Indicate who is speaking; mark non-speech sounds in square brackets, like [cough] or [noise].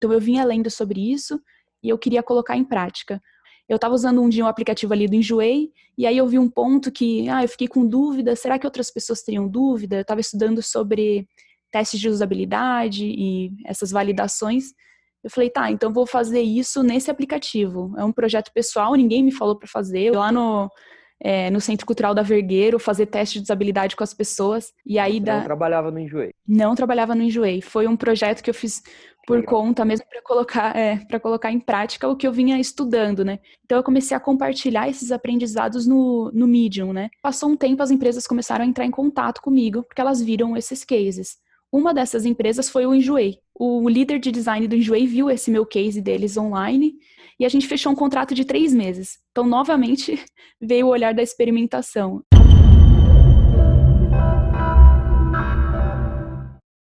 Speaker 1: Então eu vinha lendo sobre isso e eu queria colocar em prática. Eu estava usando um dia um aplicativo ali do Enjoei, e aí eu vi um ponto que, ah, eu fiquei com dúvida, será que outras pessoas teriam dúvida? Eu estava estudando sobre testes de usabilidade e essas validações. Eu falei, tá, então vou fazer isso nesse aplicativo. É um projeto pessoal, ninguém me falou para fazer. Lá no, é, no Centro Cultural da Vergueiro, fazer teste de usabilidade com as pessoas. E aí
Speaker 2: Não trabalhava no Enjoei?
Speaker 1: Não trabalhava no Enjoei. Foi um projeto que eu fiz por Legal. conta mesmo para colocar é, para colocar em prática o que eu vinha estudando, né? Então eu comecei a compartilhar esses aprendizados no, no Medium, né? Passou um tempo, as empresas começaram a entrar em contato comigo porque elas viram esses cases. Uma dessas empresas foi o Enjoei. O líder de design do Enjoei viu esse meu case deles online e a gente fechou um contrato de três meses. Então, novamente, [laughs] veio o olhar da experimentação.